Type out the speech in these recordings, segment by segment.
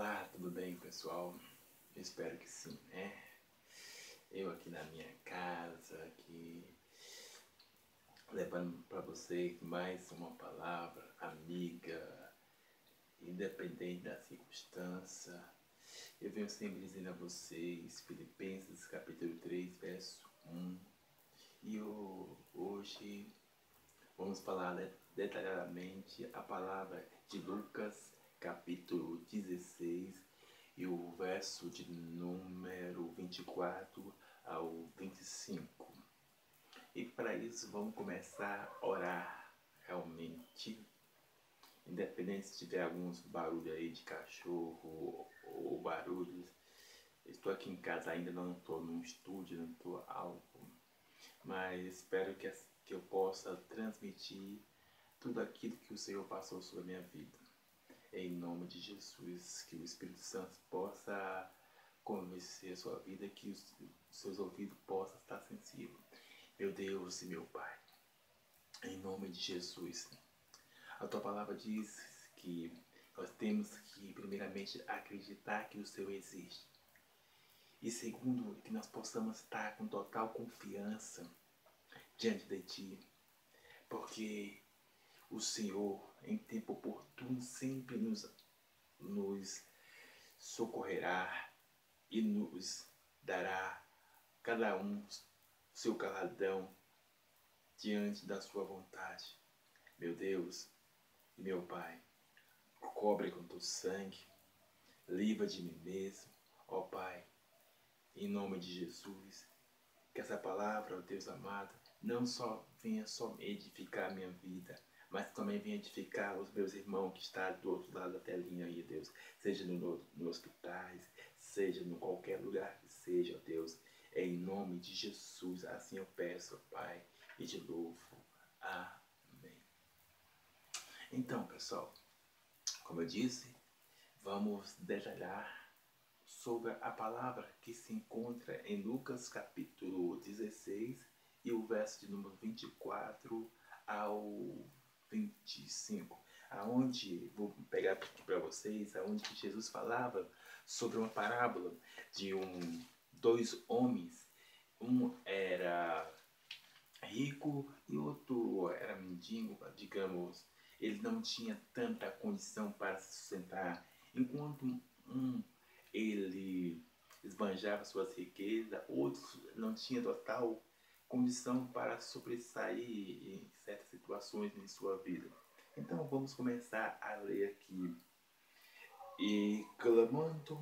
Olá, tudo bem, pessoal? Espero que sim, né? Eu aqui na minha casa, aqui levando para vocês mais uma palavra amiga, independente da circunstância. Eu venho sempre dizendo a vocês, Filipenses capítulo 3, verso 1. E eu, hoje vamos falar detalhadamente a palavra de Lucas capítulo 16 e o verso de número 24 ao 25. E para isso vamos começar a orar realmente. Independente se tiver alguns barulhos aí de cachorro ou barulhos. Estou aqui em casa ainda, não estou num estúdio, não estou algo. Mas espero que, que eu possa transmitir tudo aquilo que o Senhor passou sobre a minha vida em nome de Jesus, que o Espírito Santo possa convencer a sua vida, que os seus ouvidos possam estar sensíveis. Meu Deus e meu Pai, em nome de Jesus, a tua palavra diz que nós temos que, primeiramente, acreditar que o Senhor existe. E segundo, que nós possamos estar com total confiança diante de Ti. Porque o Senhor, em tempo oportuno, sempre nos, nos socorrerá e nos dará cada um seu caladão diante da sua vontade. Meu Deus e meu Pai, cobre com teu sangue, livra de mim mesmo, ó Pai, em nome de Jesus, que essa palavra, ó Deus amado, não só venha só edificar a minha vida, mas também venha edificar os meus irmãos que estão do outro lado da telinha aí, Deus. Seja no, no hospitais, seja em qualquer lugar que seja, Deus. Em nome de Jesus, assim eu peço, Pai, e de louvo. Amém. Então, pessoal, como eu disse, vamos detalhar sobre a palavra que se encontra em Lucas capítulo 16 e o verso de número 24 ao 25, aonde, vou pegar aqui para vocês, aonde que Jesus falava sobre uma parábola de um, dois homens, um era rico e outro era mendigo, digamos, ele não tinha tanta condição para se sustentar, enquanto um ele esbanjava suas riquezas, outros não tinha total condição para sobressair em certas situações em sua vida. Então vamos começar a ler aqui. E clamando,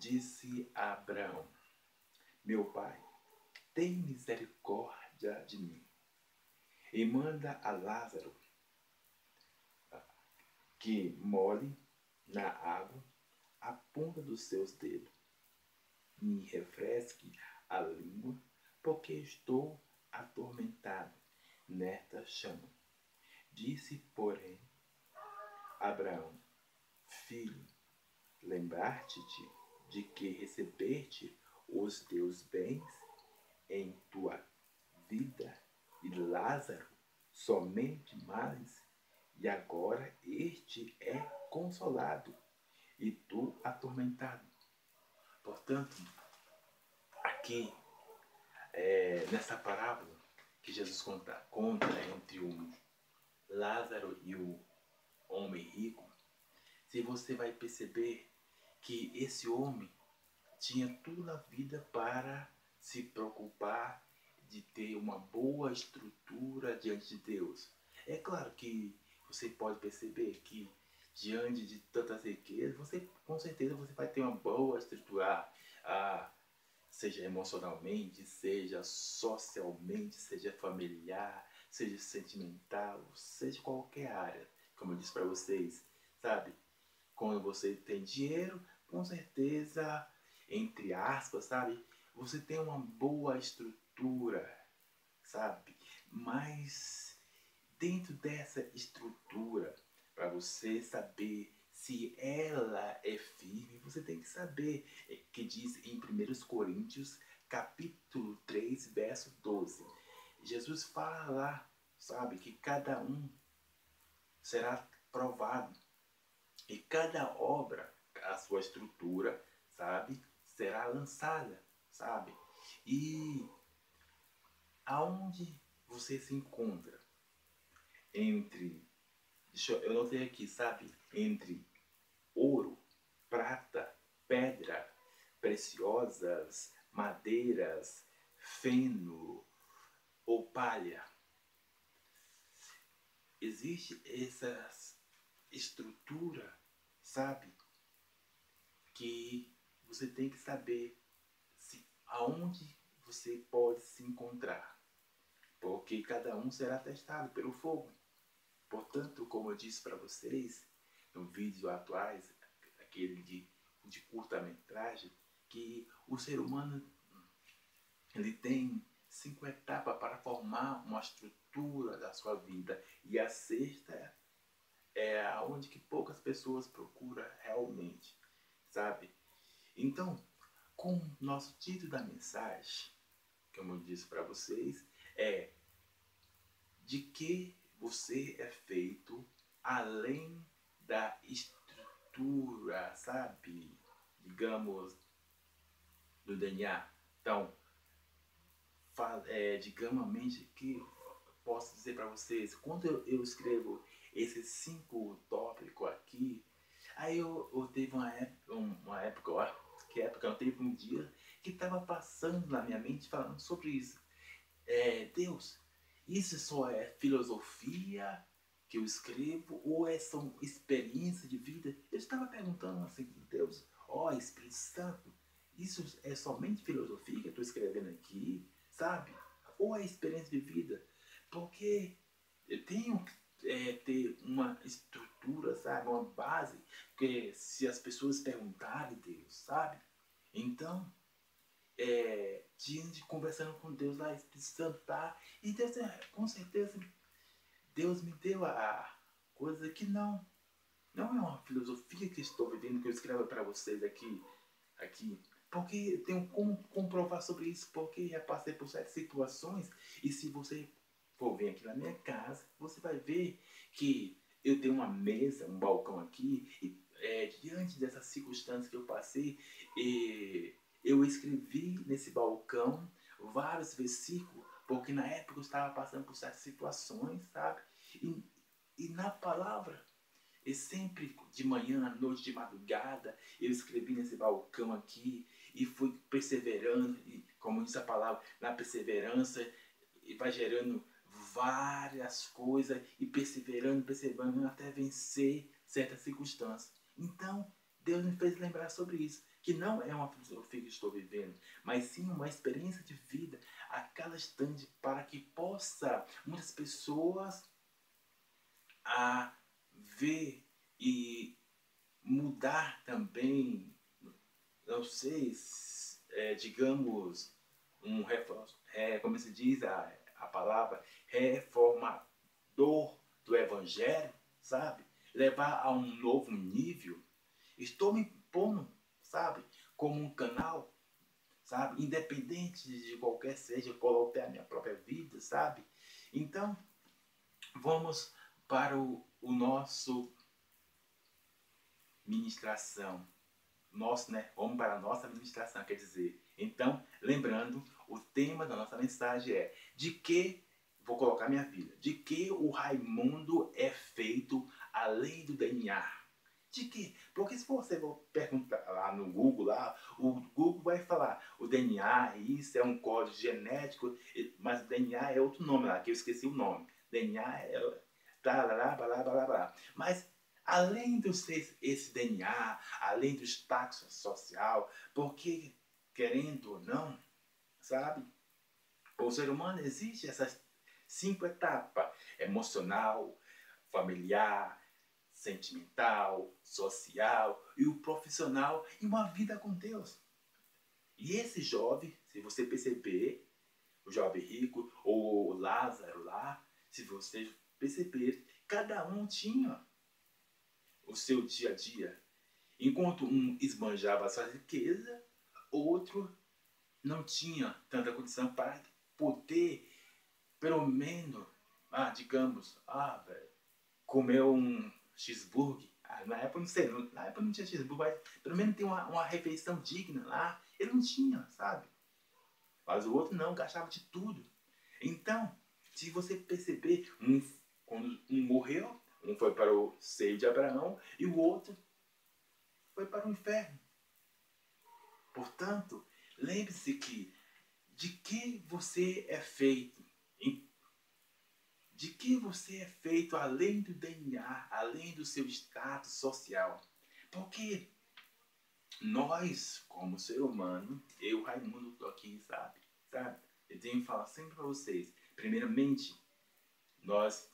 disse a Abraão: Meu pai, tem misericórdia de mim e manda a Lázaro que molhe na água a ponta dos seus dedos, me refresque a língua, porque estou atormentado nesta chama. Disse, porém, Abraão: Filho, lembrar-te de que recebeste os teus bens em tua vida e Lázaro somente males, e agora este é consolado e tu atormentado. Portanto, aqui é, nessa parábola que Jesus conta, conta entre o Lázaro e o homem rico, se você vai perceber que esse homem tinha tudo na vida para se preocupar de ter uma boa estrutura diante de Deus. É claro que você pode perceber que diante de tantas riquezas, você com certeza você vai ter uma boa estrutura. Ah, seja emocionalmente, seja socialmente, seja familiar, seja sentimental, seja qualquer área, como eu disse para vocês, sabe? Quando você tem dinheiro, com certeza, entre aspas, sabe? Você tem uma boa estrutura, sabe? Mas dentro dessa estrutura, para você saber se ela é firme, você tem que saber é, que diz em 1 Coríntios, capítulo 3, verso 12. Jesus fala lá, sabe, que cada um será provado. E cada obra, a sua estrutura, sabe, será lançada, sabe? E aonde você se encontra entre, deixa eu, eu notei aqui, sabe, entre ouro, prata, pedra, preciosas, madeiras, feno ou palha. Existe essa estrutura, sabe? Que você tem que saber se, aonde você pode se encontrar. Porque cada um será testado pelo fogo. Portanto, como eu disse para vocês no vídeo atuais, aquele de, de curta-metragem, que o ser humano ele tem cinco etapas para formar uma estrutura da sua vida. E a sexta é aonde que poucas pessoas procuram realmente, sabe? Então, com nosso título da mensagem, como eu disse para vocês, é de que você é feito além da estrutura, sabe? Digamos, do DNA. Então, é, digamos que posso dizer para vocês, quando eu, eu, escrevo esses cinco tópicos aqui, aí eu, eu teve uma época, uma época, ó, que época, eu teve um dia que estava passando na minha mente falando sobre isso. É, Deus, isso só é filosofia que eu escrevo ou é são experiência de vida? Eu estava perguntando assim, Deus, ó oh, Espírito Santo, isso é somente filosofia que eu estou escrevendo aqui? sabe? Ou a experiência de vida. Porque eu tenho é, ter uma estrutura, sabe? Uma base. que se as pessoas perguntarem Deus, sabe? Então, é, diante conversando com Deus lá, Espírito Santo tá. E Deus, é, com certeza, Deus me deu a coisa que não. Não é uma filosofia que estou vivendo, que eu escrevo para vocês aqui. aqui porque tenho como comprovar sobre isso, porque já passei por certas situações. E se você for vir aqui na minha casa, você vai ver que eu tenho uma mesa, um balcão aqui, e é, diante dessas circunstâncias que eu passei, e, eu escrevi nesse balcão vários versículos, porque na época eu estava passando por certas situações, sabe? E, e na palavra e sempre de manhã, à noite, de madrugada, eu escrevi nesse balcão aqui e fui perseverando, e, como diz a palavra, na perseverança, e vai gerando várias coisas e perseverando, perseverando até vencer certas circunstâncias. Então, Deus me fez lembrar sobre isso, que não é uma filosofia que estou vivendo, mas sim uma experiência de vida a cada instante para que possa muitas pessoas a ver e mudar também não sei, é, digamos, um é, como se diz a, a palavra, reformador do Evangelho, sabe? Levar a um novo nível. Estou me pondo, sabe? Como um canal, sabe? Independente de qualquer seja, eu coloquei a minha própria vida, sabe? Então, vamos para o, o nosso ministração nosso, né? Vamos para a nossa administração, quer dizer. Então, lembrando, o tema da nossa mensagem é de que, vou colocar minha vida, de que o Raimundo é feito além do DNA. De que? Porque se você for perguntar lá no Google, lá, o Google vai falar o DNA, isso é um código genético, mas o DNA é outro nome lá, que eu esqueci o nome. DNA é. Tá, blá, blá, blá. Mas além do ser esse DNA, além do status social, porque, querendo ou não, sabe, o ser humano existe essas cinco etapas: emocional, familiar, sentimental, social e o profissional e uma vida com Deus. E esse jovem, se você perceber, o jovem rico ou o Lázaro lá, se você perceber, cada um tinha o seu dia a dia. Enquanto um esbanjava sua riqueza, outro não tinha tanta condição para poder, pelo menos, ah, digamos, ah, velho, comer um cheeseburger Ah, na época, não sei, na época não tinha cheeseburger, mas pelo menos tem uma, uma refeição digna lá. Ele não tinha, sabe? Mas o outro não, gastava de tudo. Então, se você perceber, um, quando um morreu, um foi para o seio de Abraão e o outro foi para o inferno. Portanto, lembre-se que de que você é feito, de que você é feito além do DNA, além do seu status social. Porque nós, como ser humano, eu, Raimundo, tô aqui, sabe? Sabe? Eu tenho que falar sempre para vocês. Primeiramente, nós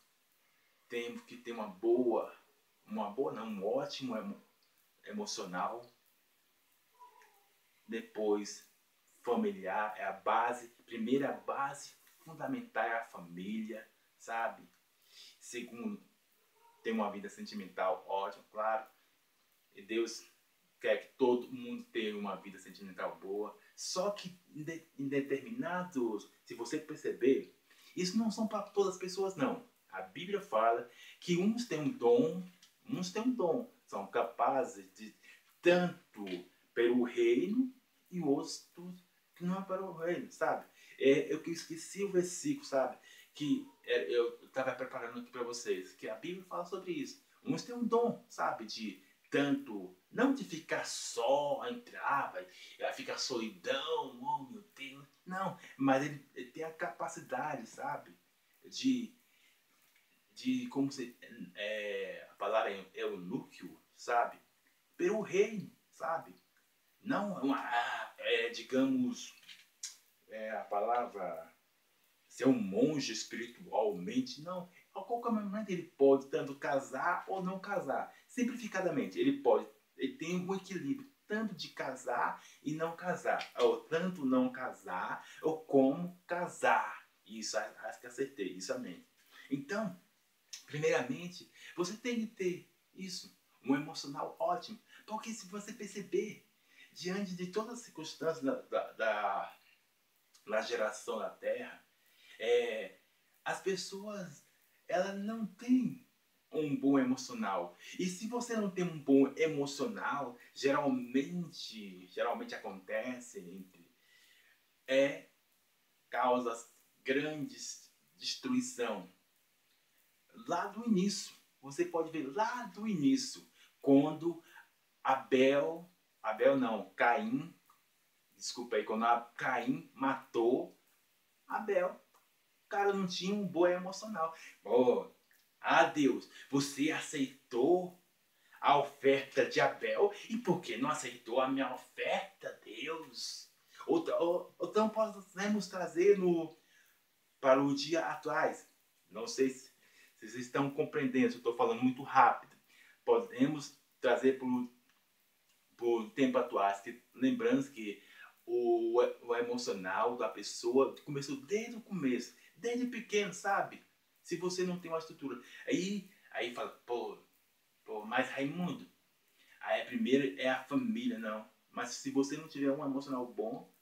temos que ter uma boa, uma boa não, um ótimo emo, emocional. Depois, familiar é a base, primeira base fundamental é a família, sabe? Segundo, ter uma vida sentimental ótima, claro. E Deus quer que todo mundo tenha uma vida sentimental boa. Só que em determinados, se você perceber, isso não são para todas as pessoas, não. A Bíblia fala que uns têm um dom, uns têm um dom, são capazes de tanto pelo reino e outros que não é para o reino, sabe? É, eu esqueci o versículo, sabe? Que é, eu estava preparando aqui para vocês, que a Bíblia fala sobre isso. Uns têm um dom, sabe? De tanto, não de ficar só, entrar, vai, ficar solidão, oh meu Deus, não, mas ele, ele tem a capacidade, sabe? De, de como se, é, a palavra é, é o núcleo, sabe? Pelo reino, sabe? Não uma, é, digamos, é a palavra ser um monge espiritualmente, não. A qualquer momento ele pode tanto casar ou não casar. Simplificadamente, ele pode, ele tem um equilíbrio tanto de casar e não casar, ou tanto não casar, ou como casar. Isso, acho que acertei, isso amém. Então, primeiramente, você tem que ter isso, um emocional ótimo, porque se você perceber, diante de todas as circunstâncias da, da, da, da geração da Terra, é, as pessoas ela não têm um bom emocional. E se você não tem um bom emocional, geralmente, geralmente acontece entre é causas grandes destruição. Lá do início, você pode ver lá do início, quando Abel, Abel não, Caim, desculpa aí, quando Caim matou Abel cara não tinha um bom emocional. Oh, Deus, você aceitou a oferta de Abel e por que não aceitou a minha oferta, Deus? Ou, ou, ou então podemos trazer no, para o dia atuais. Não sei se, se vocês estão compreendendo, se eu estou falando muito rápido. Podemos trazer para o tempo atuais, que, lembrando que o, o emocional da pessoa começou desde o começo desde pequeno, sabe? Se você não tem uma estrutura. Aí, aí fala, pô, pô, mas Raimundo, aí a primeira é a família, não. Mas se você não tiver um emocional bom,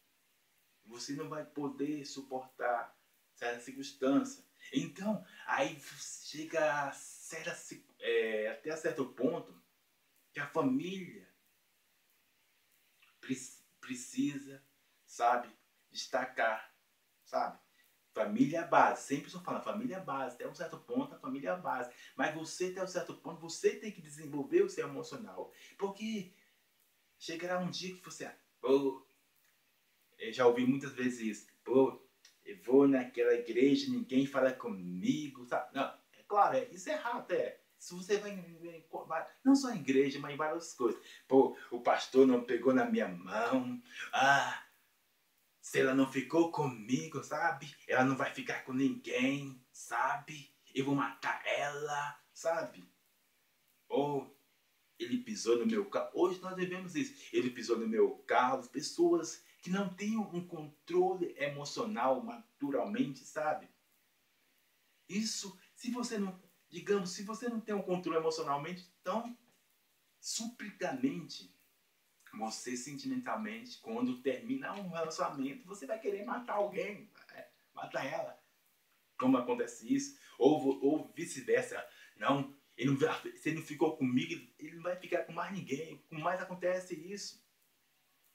você não vai poder suportar certa circunstância. Então, aí chega a certa, é, até certo ponto que a família precisa, sabe, destacar, sabe? Família é base. Sempre estou falando, família é base. Até um certo ponto, a família é base. Mas você, até um certo ponto, você tem que desenvolver o seu emocional. Porque chegará um dia que você. Pô, eu já ouvi muitas vezes isso. Pô, eu vou naquela igreja, ninguém fala comigo. Sabe? Não, é claro, é, isso é errado, é. Se você vai, vai, não só em igreja, mas em várias coisas. Pô, o pastor não pegou na minha mão. Ah, se ela não ficou comigo, sabe? Ela não vai ficar com ninguém, sabe? Eu vou matar ela, sabe? Ou ele pisou no meu carro. Hoje nós devemos isso. Ele pisou no meu carro. Pessoas que não têm um controle emocional naturalmente, sabe? Isso, se você não, digamos, se você não tem um controle emocionalmente, então, suplicamente, você sentimentalmente, quando termina um relacionamento, você vai querer matar alguém, é, matar ela. Como acontece isso? Ou, ou vice-versa. Não, Ele não, se ele não ficou comigo, ele não vai ficar com mais ninguém. Com mais acontece isso.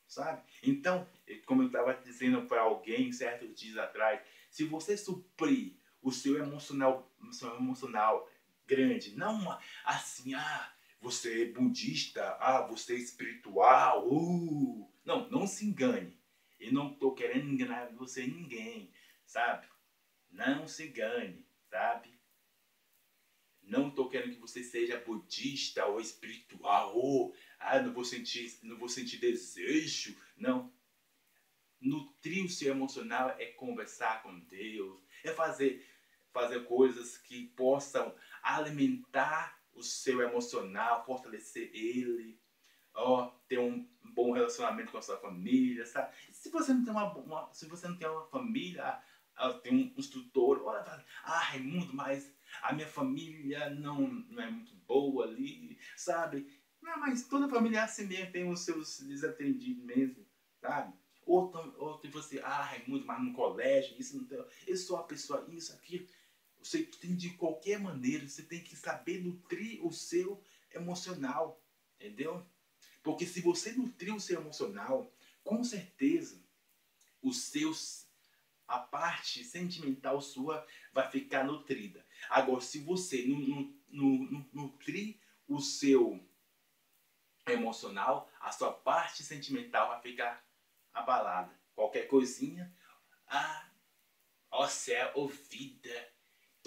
Sabe? Então, como eu estava dizendo para alguém certos dias atrás, se você suprir o seu emocional, seu emocional grande, não assim, ah, você é budista, ah, você é espiritual, uh. não, não se engane. Eu não estou querendo enganar você ninguém, sabe? Não se engane, sabe? Não estou querendo que você seja budista ou espiritual, ou ah, não vou sentir, não vou sentir desejo. Não. Nutrir o seu emocional é conversar com Deus, é fazer, fazer coisas que possam alimentar o seu emocional, fortalecer ele, ó, ter um bom relacionamento com a sua família, sabe? Se você não tem uma, uma se você não tem uma família, tem um instrutor, olha, ah, Raimundo, mas a minha família não, não é muito boa ali, sabe? Não, mas toda família é assim mesmo, tem os seus desatendidos mesmo, sabe? Ou, ou você, ah, Raimundo, mas no colégio, isso não tem, eu sou a pessoa, isso, aquilo. Você tem de qualquer maneira, você tem que saber nutrir o seu emocional, entendeu? Porque se você nutrir o seu emocional, com certeza os seus a parte sentimental sua vai ficar nutrida. Agora, se você não nutrir o seu emocional, a sua parte sentimental vai ficar abalada. Qualquer coisinha, ah, ó céu, vida,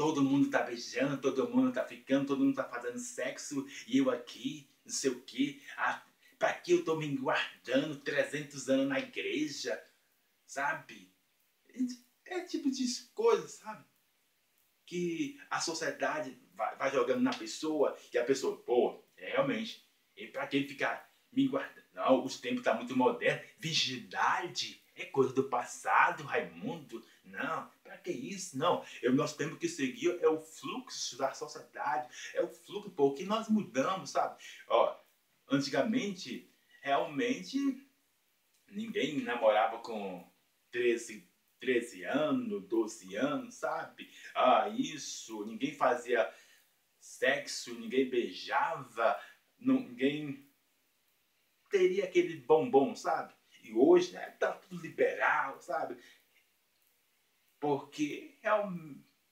todo mundo tá beijando, todo mundo tá ficando, todo mundo tá fazendo sexo, e eu aqui, não sei o que, ah, pra que eu tô me guardando 300 anos na igreja, sabe? É tipo de coisa, sabe? Que a sociedade vai, vai, jogando na pessoa e a pessoa, pô, realmente, e pra que ficar me guardando? Não, os tempos tá muito modernos. Virgindade é coisa do passado, Raimundo. Não, pra que isso? Não, eu, nós temos que seguir é o fluxo da sociedade, é o fluxo, porque nós mudamos, sabe? Ó, antigamente, realmente, ninguém namorava com 13, 13 anos, 12 anos, sabe? Ah, isso, ninguém fazia sexo, ninguém beijava, ninguém teria aquele bombom, sabe? E hoje, né, tá tudo liberal, sabe? Porque,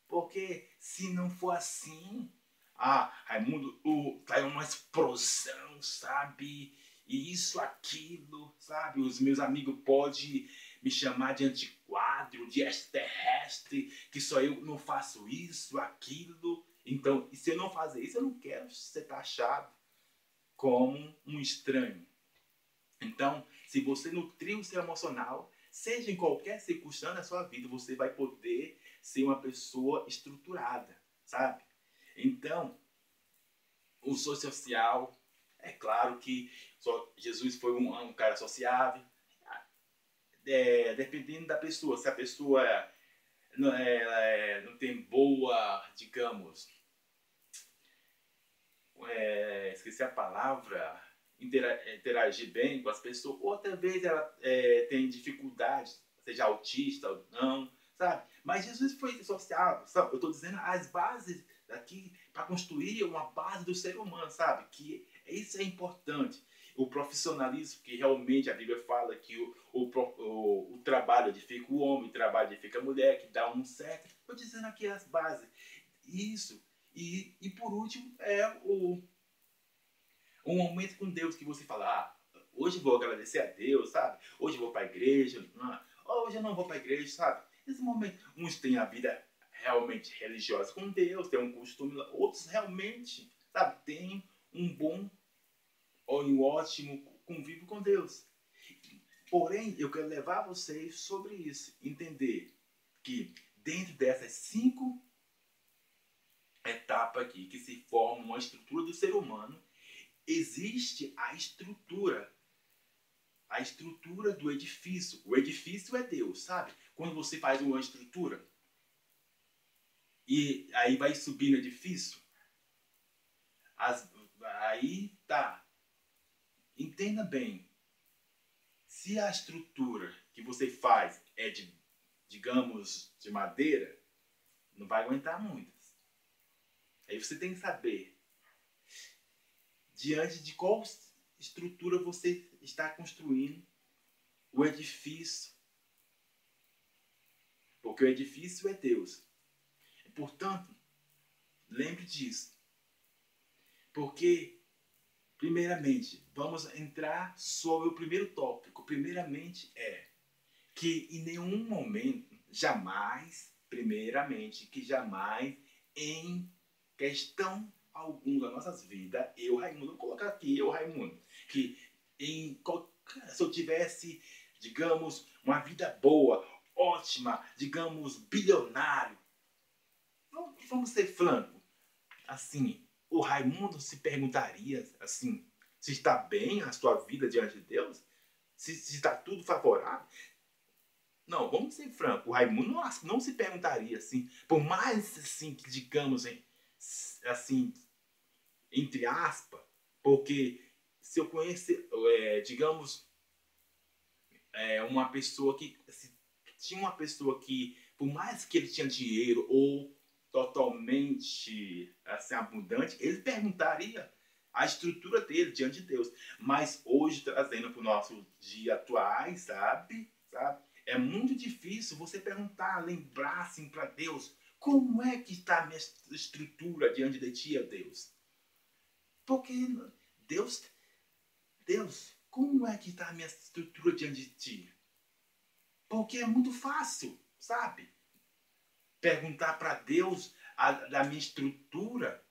porque se não for assim, ah, Raimundo, uh, tá uma explosão, sabe? E isso, aquilo, sabe? Os meus amigos podem me chamar de antiquado, de extraterrestre, que só eu não faço isso, aquilo. Então, se eu não fazer isso, eu não quero ser taxado como um estranho. Então, se você nutrir o seu emocional, seja em qualquer circunstância da sua vida, você vai poder ser uma pessoa estruturada, sabe? Então, o social, é claro que Jesus foi um, um cara sociável, é, dependendo da pessoa. Se a pessoa não, é, é, não tem boa, digamos, é, esqueci a palavra, interagir bem com as pessoas, outra vez ela é, tem dificuldade, seja autista ou não, sabe? Mas Jesus foi social, sabe? eu estou dizendo as bases daqui para construir uma base do ser humano, sabe? Que isso é importante o profissionalismo, que realmente a Bíblia fala que o, o, o, o trabalho edifica o homem, o trabalho edifica a mulher, que dá um certo. Estou dizendo aqui as bases. Isso. E, e por último, é o um momento com Deus que você fala, ah, hoje vou agradecer a Deus, sabe? Hoje vou para a igreja, ah, hoje eu não vou para a igreja, sabe? Esse momento, uns têm a vida realmente religiosa com Deus, tem um costume, outros realmente, sabe, tem um bom ou um ótimo convívio com Deus. Porém, eu quero levar vocês sobre isso, entender que dentro dessas cinco etapas aqui que se formam uma estrutura do ser humano, existe a estrutura, a estrutura do edifício. O edifício é Deus, sabe? Quando você faz uma estrutura e aí vai subir no edifício, as, aí tá, Entenda bem, se a estrutura que você faz é de, digamos, de madeira, não vai aguentar muitas. Aí você tem que saber diante de qual estrutura você está construindo o edifício. Porque o edifício é Deus. Portanto, lembre disso. Porque, primeiramente, vamos entrar sobre o primeiro tópico. Primeiramente é que em nenhum momento, jamais, primeiramente, que jamais em questão alguma das nossas vidas, eu, Raimundo, vou colocar aqui, eu, Raimundo, que em se eu tivesse, digamos, uma vida boa, ótima, digamos, bilionário, vamos, ser franco, assim, o Raimundo se perguntaria, assim, se está bem a sua vida diante de Deus? Se, se está tudo favorável? Não, vamos ser franco, o Raimundo não, não se perguntaria assim, por mais assim que digamos, assim, entre aspas, porque se eu conhecer, é, digamos, é, uma pessoa que se tinha uma pessoa que, por mais que ele tinha dinheiro ou totalmente assim, abundante, ele perguntaria a estrutura dele diante de Deus. Mas hoje, trazendo para o nosso dia atuais, sabe? sabe? É muito difícil você perguntar, lembrar assim para Deus, como é que está a minha estrutura diante de ti, Deus? Porque Deus, Deus, como é que está a minha estrutura diante de ti? Porque é muito fácil, sabe? Perguntar para Deus a, da minha estrutura.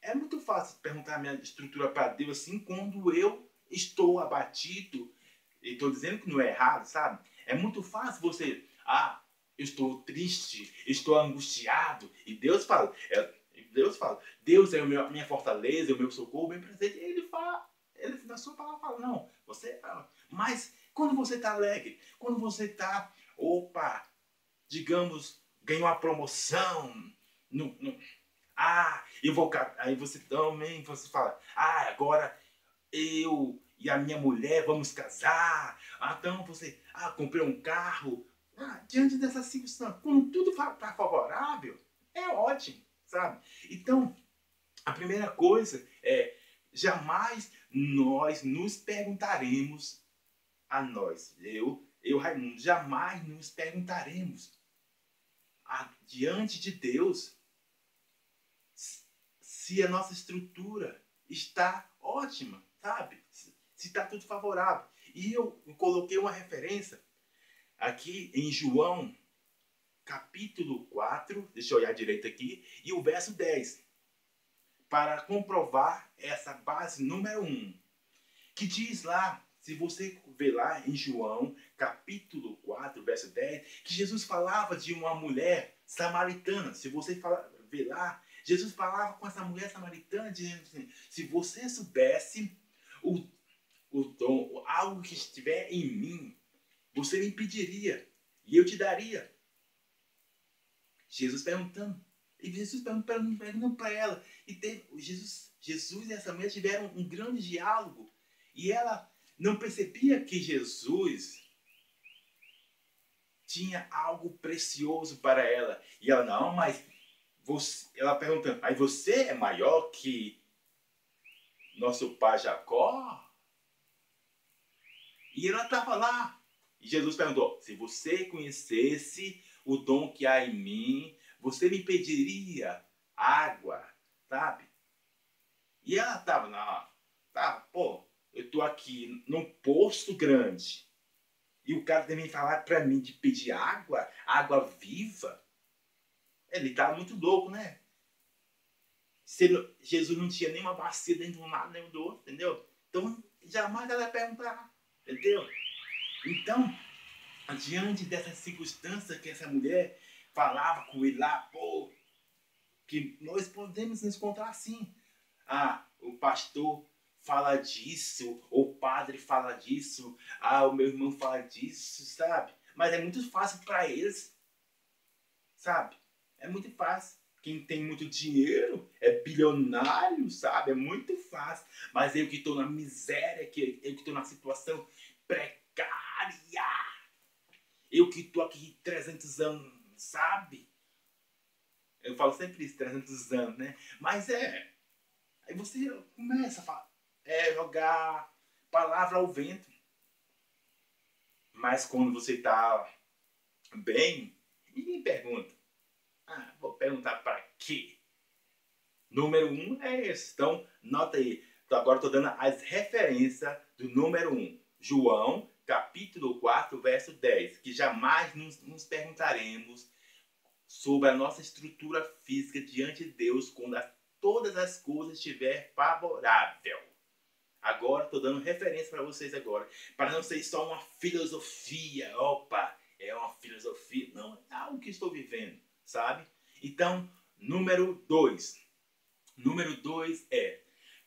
É muito fácil perguntar a minha estrutura para Deus assim quando eu estou abatido. E estou dizendo que não é errado, sabe? É muito fácil você. Ah, estou triste, estou angustiado. E Deus fala, é, Deus fala, Deus é a minha fortaleza, é o meu socorro, bem presente. Ele fala, ele na sua palavra fala, não, você fala. Mas quando você está alegre, quando você está, opa, digamos, ganhou uma promoção, no, no, ah, eu vou, aí você também, você fala, ah, agora eu e a minha mulher vamos casar, ah, então você, ah, comprei um carro, ah, diante dessa circunstância, quando tudo está favorável, é ótimo sabe? Então, a primeira coisa é jamais nós nos perguntaremos a nós, eu, eu Raimundo, jamais nos perguntaremos a, diante de Deus se a nossa estrutura está ótima, sabe? Se está tudo favorável. E eu coloquei uma referência aqui em João capítulo 4, deixa eu olhar direito aqui, e o verso 10, para comprovar essa base número 1, que diz lá, se você ver lá em João, capítulo 4, verso 10, que Jesus falava de uma mulher samaritana. Se você ver lá, Jesus falava com essa mulher samaritana, dizendo assim, se você soubesse o, o dom, algo que estiver em mim, você me pediria e eu te daria. Jesus perguntando. E Jesus perguntando, para ela. E teve, Jesus, Jesus e essa mulher tiveram um grande diálogo. E ela não percebia que Jesus tinha algo precioso para ela. E ela, não, mas você, ela perguntando, aí você é maior que nosso pai Jacó? E ela estava lá. E Jesus perguntou: se você conhecesse o dom que há em mim, você me pediria água, sabe? E ela tava na, tá, pô, eu tô aqui num posto grande. E o cara também falar para mim de pedir água, água viva. Ele tava muito louco, né? Se Jesus não tinha nenhuma bacia dentro de um lado nem do outro, entendeu? Então, jamais ela ia perguntar, entendeu? Então, diante dessa circunstância que essa mulher falava com ele lá, pô, que nós podemos nos encontrar assim. Ah, o pastor fala disso, o padre fala disso, ah, o meu irmão fala disso, sabe? Mas é muito fácil para eles, sabe? É muito fácil. Quem tem muito dinheiro é bilionário, sabe? É muito fácil. Mas eu que estou na miséria, eu que estou na situação precária, eu que estou aqui 300 anos, sabe? Eu falo sempre isso, 300 anos, né? Mas é. Aí você começa a falar, é, jogar palavra ao vento. Mas quando você está bem, ninguém pergunta. Ah, vou perguntar para quê? Número um é esse. Então, nota aí. Então, agora estou dando as referências do número um. João, capítulo 4, verso 10. Que jamais nos, nos perguntaremos sobre a nossa estrutura física diante de Deus quando a, todas as coisas estiver favorável. Agora estou dando referência para vocês agora, para não ser só uma filosofia. Opa, é uma filosofia. Não, é algo que estou vivendo, sabe? Então, número 2. Número 2 é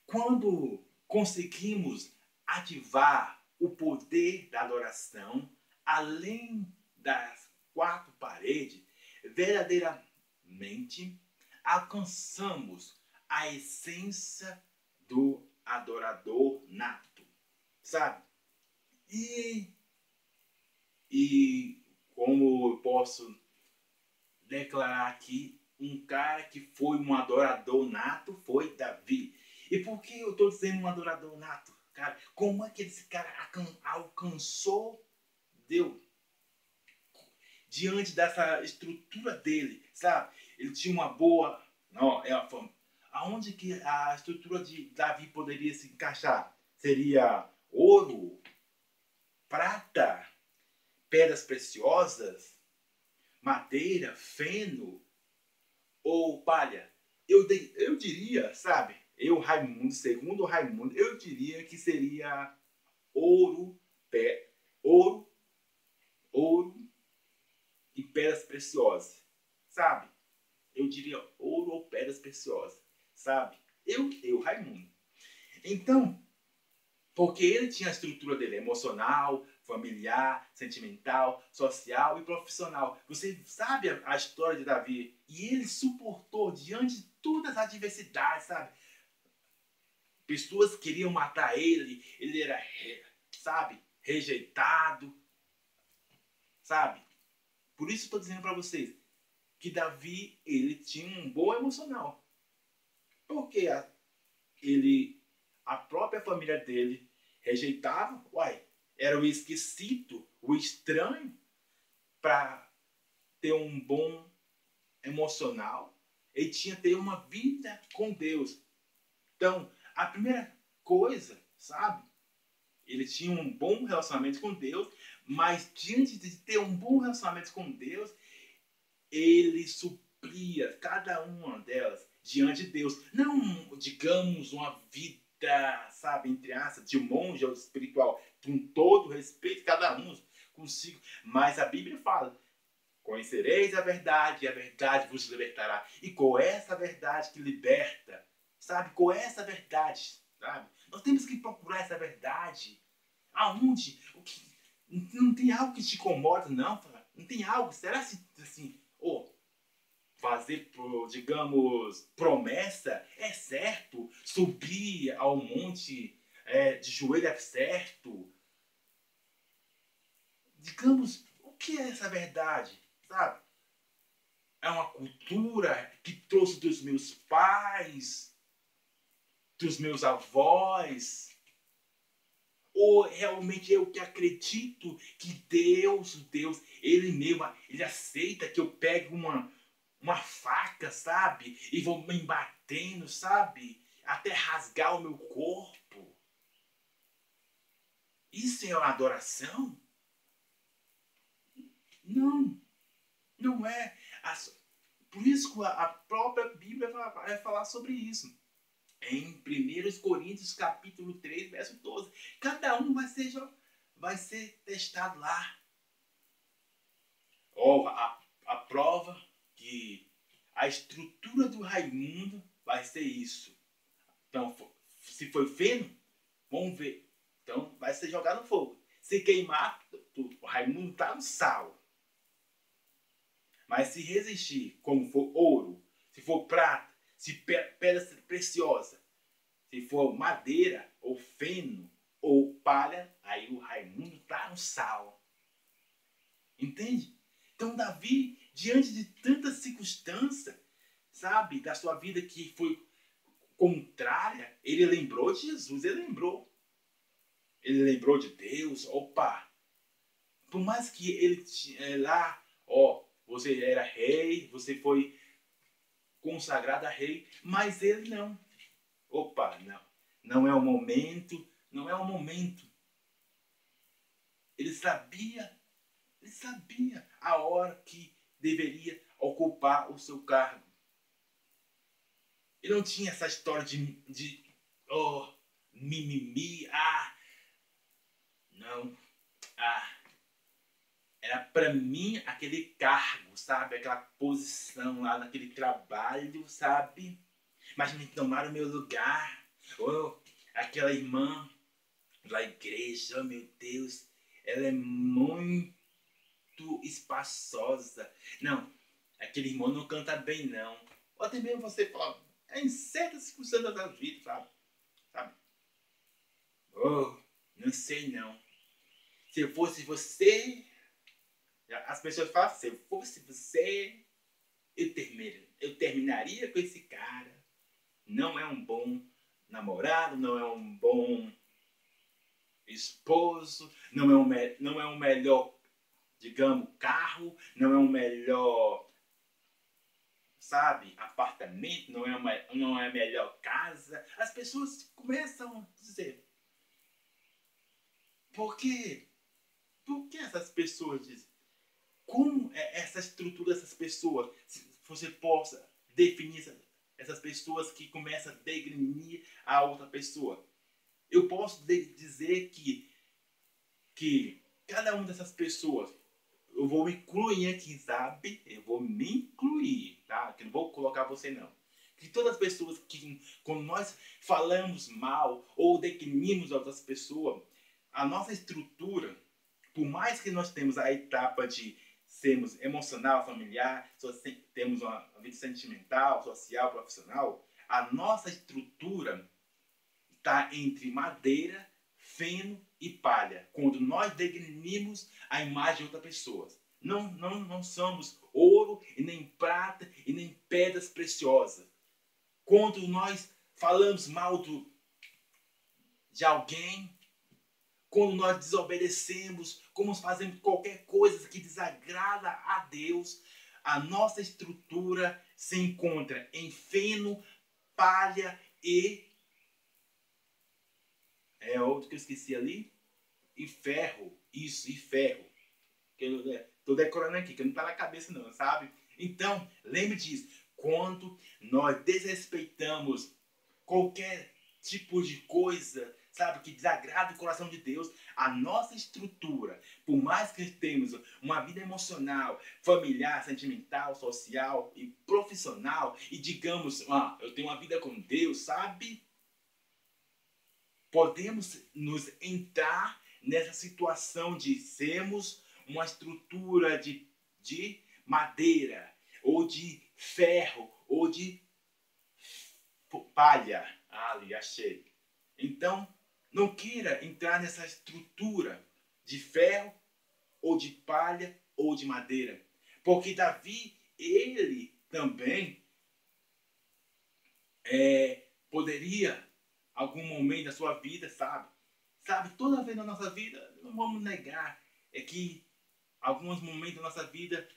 quando conseguimos ativar o poder da adoração além das quatro paredes, verdadeiramente alcançamos a essência do adorador nato, sabe? E, e como eu posso declarar aqui, um cara que foi um adorador nato foi Davi. E por que eu estou dizendo um adorador nato? Cara, como é que esse cara alcançou Deus? Diante dessa estrutura dele, sabe? Ele tinha uma boa. Não, é uma, aonde que a estrutura de Davi poderia se encaixar? Seria ouro, prata, pedras preciosas, madeira, feno ou palha? Eu, eu diria, sabe? Eu, Raimundo, segundo Raimundo, eu diria que seria ouro, pé, ouro, ouro e pedras preciosas, sabe? Eu diria ouro ou pedras preciosas, sabe? Eu, eu, Raimundo. Então, porque ele tinha a estrutura dele emocional, familiar, sentimental, social e profissional. Você sabe a, a história de Davi e ele suportou diante de todas as adversidades, sabe? Pessoas queriam matar ele, ele era, sabe, rejeitado, sabe? Por isso estou dizendo para vocês que Davi ele tinha um bom emocional, porque a, ele, a própria família dele rejeitava, uai, era o esquecido, o estranho, para ter um bom emocional, ele tinha que ter uma vida com Deus. Então, a primeira coisa, sabe? Ele tinha um bom relacionamento com Deus, mas diante de ter um bom relacionamento com Deus, ele supria cada uma delas diante de Deus. Não, digamos, uma vida, sabe, entre aspas, de monge ou espiritual, com todo respeito, cada um consigo. Mas a Bíblia fala: conhecereis a verdade, e a verdade vos libertará. E com essa verdade que liberta, sabe? Com essa verdade, sabe? Nós temos que procurar essa verdade. Aonde? O que, não tem algo que te incomoda, não. Não tem algo. Será assim, assim oh, fazer, digamos, promessa é certo? Subir ao monte é, de joelho é certo? Digamos, o que é essa verdade? Sabe? É uma cultura que trouxe dos meus pais, dos meus avós? Ou realmente eu que acredito que Deus, Deus, Ele mesmo, Ele aceita que eu pegue uma, uma faca, sabe? E vou me batendo, sabe? Até rasgar o meu corpo. Isso é uma adoração? Não, não é. Por isso que a própria Bíblia vai falar sobre isso em 1 Coríntios capítulo 3, verso 12. Cada um vai ser, vai ser testado lá. Oh, a, a prova que a estrutura do Raimundo vai ser isso. Então, se foi feno, vamos ver. Então, vai ser jogado no fogo. Se queimar, o Raimundo está no sal. Mas se resistir, como for ouro, se for prata, se pedra preciosa, se for madeira ou feno ou palha, aí o Raimundo está no sal. Entende? Então Davi, diante de tanta circunstância, sabe, da sua vida que foi contrária, ele lembrou de Jesus, ele lembrou. Ele lembrou de Deus, opa. Por mais que ele é, lá, ó, você era rei, você foi consagrado a rei, mas ele não. Opa, não. Não é o momento, não é o momento. Ele sabia, ele sabia a hora que deveria ocupar o seu cargo. Ele não tinha essa história de, de oh, mimimi, ah, não, ah. Era para mim aquele cargo, sabe? Aquela posição lá naquele trabalho, sabe? Mas me tomaram meu lugar. Oh, aquela irmã da igreja, oh meu Deus, ela é muito espaçosa. Não, aquele irmão não canta bem, não. Ou até mesmo você fala, é em certas circunstâncias da vida, sabe? Sabe? Oh, não sei não. Se eu fosse você, as pessoas falam, se eu fosse você, eu, terminaria, eu terminaria com esse cara. Não é um bom namorado, não é um bom esposo, não é um, não é um melhor, digamos, carro, não é um melhor, sabe, apartamento, não é, uma, não é a melhor casa. As pessoas começam a dizer, por quê? Por que essas pessoas dizem? Como é essa estrutura dessas pessoas, se você possa definir essas pessoas que começam a degrinir a outra pessoa? eu posso dizer que, que cada uma dessas pessoas, eu vou me incluir aqui, sabe? Eu vou me incluir, tá? Que não vou colocar você não. Que todas as pessoas que, quando nós falamos mal ou definimos outras pessoas, a nossa estrutura, por mais que nós temos a etapa de sermos emocional, familiar, temos uma vida sentimental, social, profissional, a nossa estrutura está entre madeira, feno e palha, quando nós degrinimos a imagem de outra pessoa. Não, não, não somos ouro, e nem prata, e nem pedras preciosas. Quando nós falamos mal do, de alguém, quando nós desobedecemos, como fazemos qualquer coisa que desagrada a Deus, a nossa estrutura se encontra em feno, palha e é outro que eu esqueci ali. E ferro. Isso, e ferro. Né, tô decorando aqui, que não tá na cabeça não, sabe? Então, lembre disso. Quando nós desrespeitamos qualquer tipo de coisa, sabe, que desagrada o coração de Deus, a nossa estrutura, por mais que temos uma vida emocional, familiar, sentimental, social e profissional, e digamos, ah, eu tenho uma vida com Deus, sabe? podemos nos entrar nessa situação de sermos uma estrutura de, de madeira, ou de ferro, ou de palha. Ali, achei. Então, não queira entrar nessa estrutura de ferro, ou de palha, ou de madeira. Porque Davi, ele também é, poderia algum momento da sua vida, sabe? Sabe, toda vez na nossa vida, não vamos negar, é que alguns momentos da nossa vida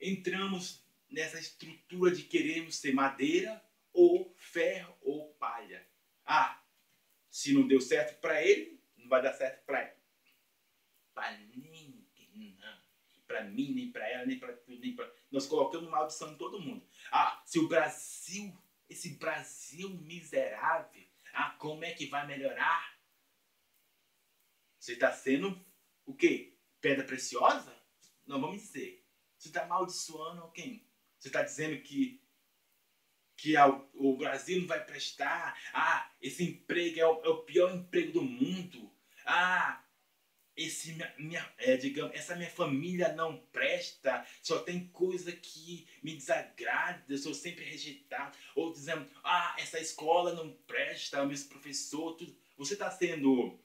entramos nessa estrutura de queremos ser madeira ou ferro ou palha. Ah, se não deu certo para ele, não vai dar certo para ele. Para ninguém, não. Para mim, nem para ela, nem para nem pra... Nós colocamos maldição em todo mundo. Ah, se o Brasil, esse Brasil miserável, ah, como é que vai melhorar? Você está sendo o quê? Pedra preciosa? Não, vamos dizer. Você está amaldiçoando quem? Você está dizendo que, que o Brasil não vai prestar? Ah, esse emprego é o, é o pior emprego do mundo. Ah, esse minha, é, digamos, essa minha família não presta, só tem coisa que me desagrada, eu sou sempre rejeitado. Ou dizendo, ah, essa escola não presta, meus professores, tudo. Você está sendo,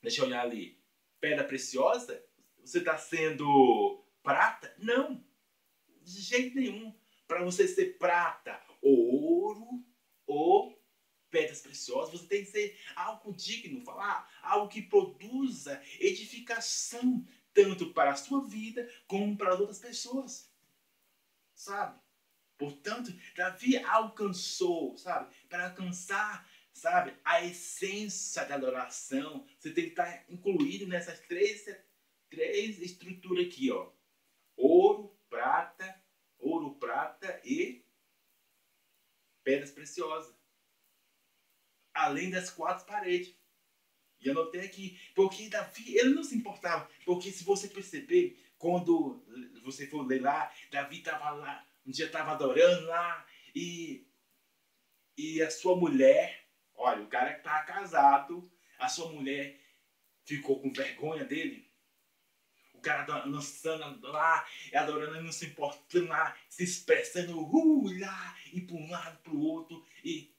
deixa eu olhar ali, pedra preciosa? Você está sendo prata? Não, de jeito nenhum. Para você ser prata, ou ouro, ou pedras preciosas, você tem que ser algo digno, falar algo que produza edificação, tanto para a sua vida como para as outras pessoas. Sabe? Portanto, Davi alcançou, sabe? Para alcançar, sabe, a essência da adoração, você tem que estar incluído nessas três, três estruturas aqui, ó. Ouro, prata, ouro, prata e pedras preciosas. Além das quatro paredes. E anotei aqui, porque Davi, ele não se importava. Porque se você perceber, quando você for ler lá, Davi estava lá, um dia estava adorando lá, e, e a sua mulher, olha, o cara que estava casado, a sua mulher ficou com vergonha dele. O cara dançando lá, adorando, não se importando lá, se expressando, uh, e para um lado, para o outro, e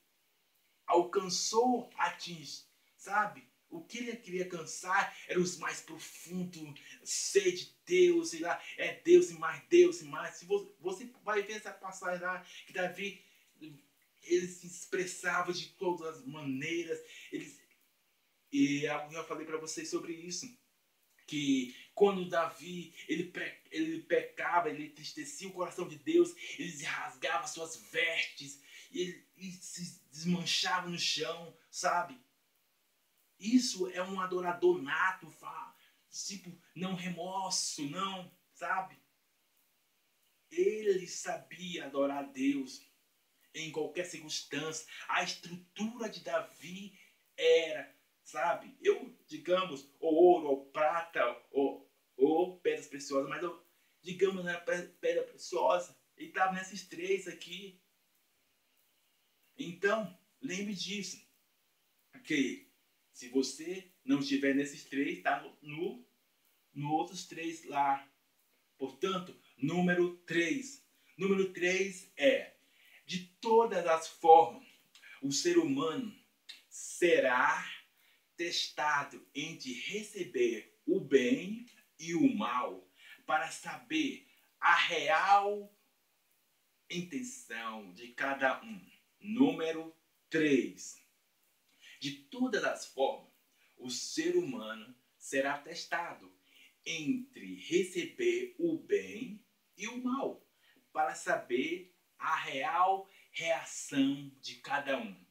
alcançou, atinge, sabe? O que ele queria alcançar era os mais profundos, ser de Deus, e lá, é Deus e mais Deus e mais. Se você, você vai ver essa passagem lá, que Davi, ele se expressava de todas as maneiras, ele, e eu já falei para vocês sobre isso, que quando Davi ele, ele pecava, ele entristecia o coração de Deus, ele rasgava suas vestes, e ele, se desmanchava no chão, sabe? Isso é um adorador nato, tipo, não remorso, não, sabe? Ele sabia adorar a Deus em qualquer circunstância. A estrutura de Davi era, sabe? Eu, digamos, ou ouro, ou prata, ou, ou pedras preciosas, mas eu, digamos, era pedra preciosa. Ele estava nesses três aqui. Então, lembre disso. Que se você não estiver nesses três, está no, no, no outros três lá. Portanto, número três. Número três é, de todas as formas, o ser humano será testado entre receber o bem e o mal para saber a real intenção de cada um. Número 3. De todas as formas, o ser humano será testado entre receber o bem e o mal, para saber a real reação de cada um.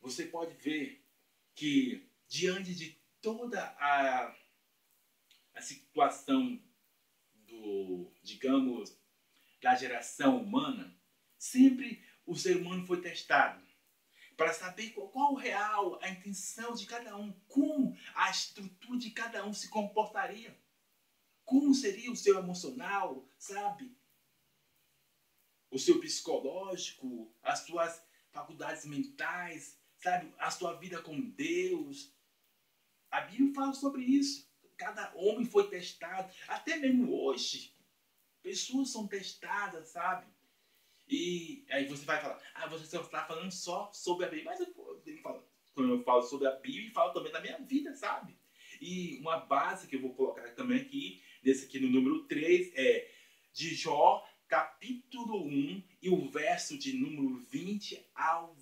Você pode ver que, diante de toda a, a situação do, digamos, da geração humana, sempre o ser humano foi testado para saber qual, qual real, a intenção de cada um, como a estrutura de cada um se comportaria, como seria o seu emocional, sabe? O seu psicológico, as suas faculdades mentais, sabe? A sua vida com Deus. A Bíblia fala sobre isso. Cada homem foi testado, até mesmo hoje. Pessoas são testadas, sabe? E aí você vai falar, ah, você está falando só sobre a Bíblia. Mas eu, eu falo, quando eu falo sobre a Bíblia, falo também da minha vida, sabe? E uma base que eu vou colocar também aqui, desse aqui no número 3, é de Jó, capítulo 1, e o verso de número 20 ao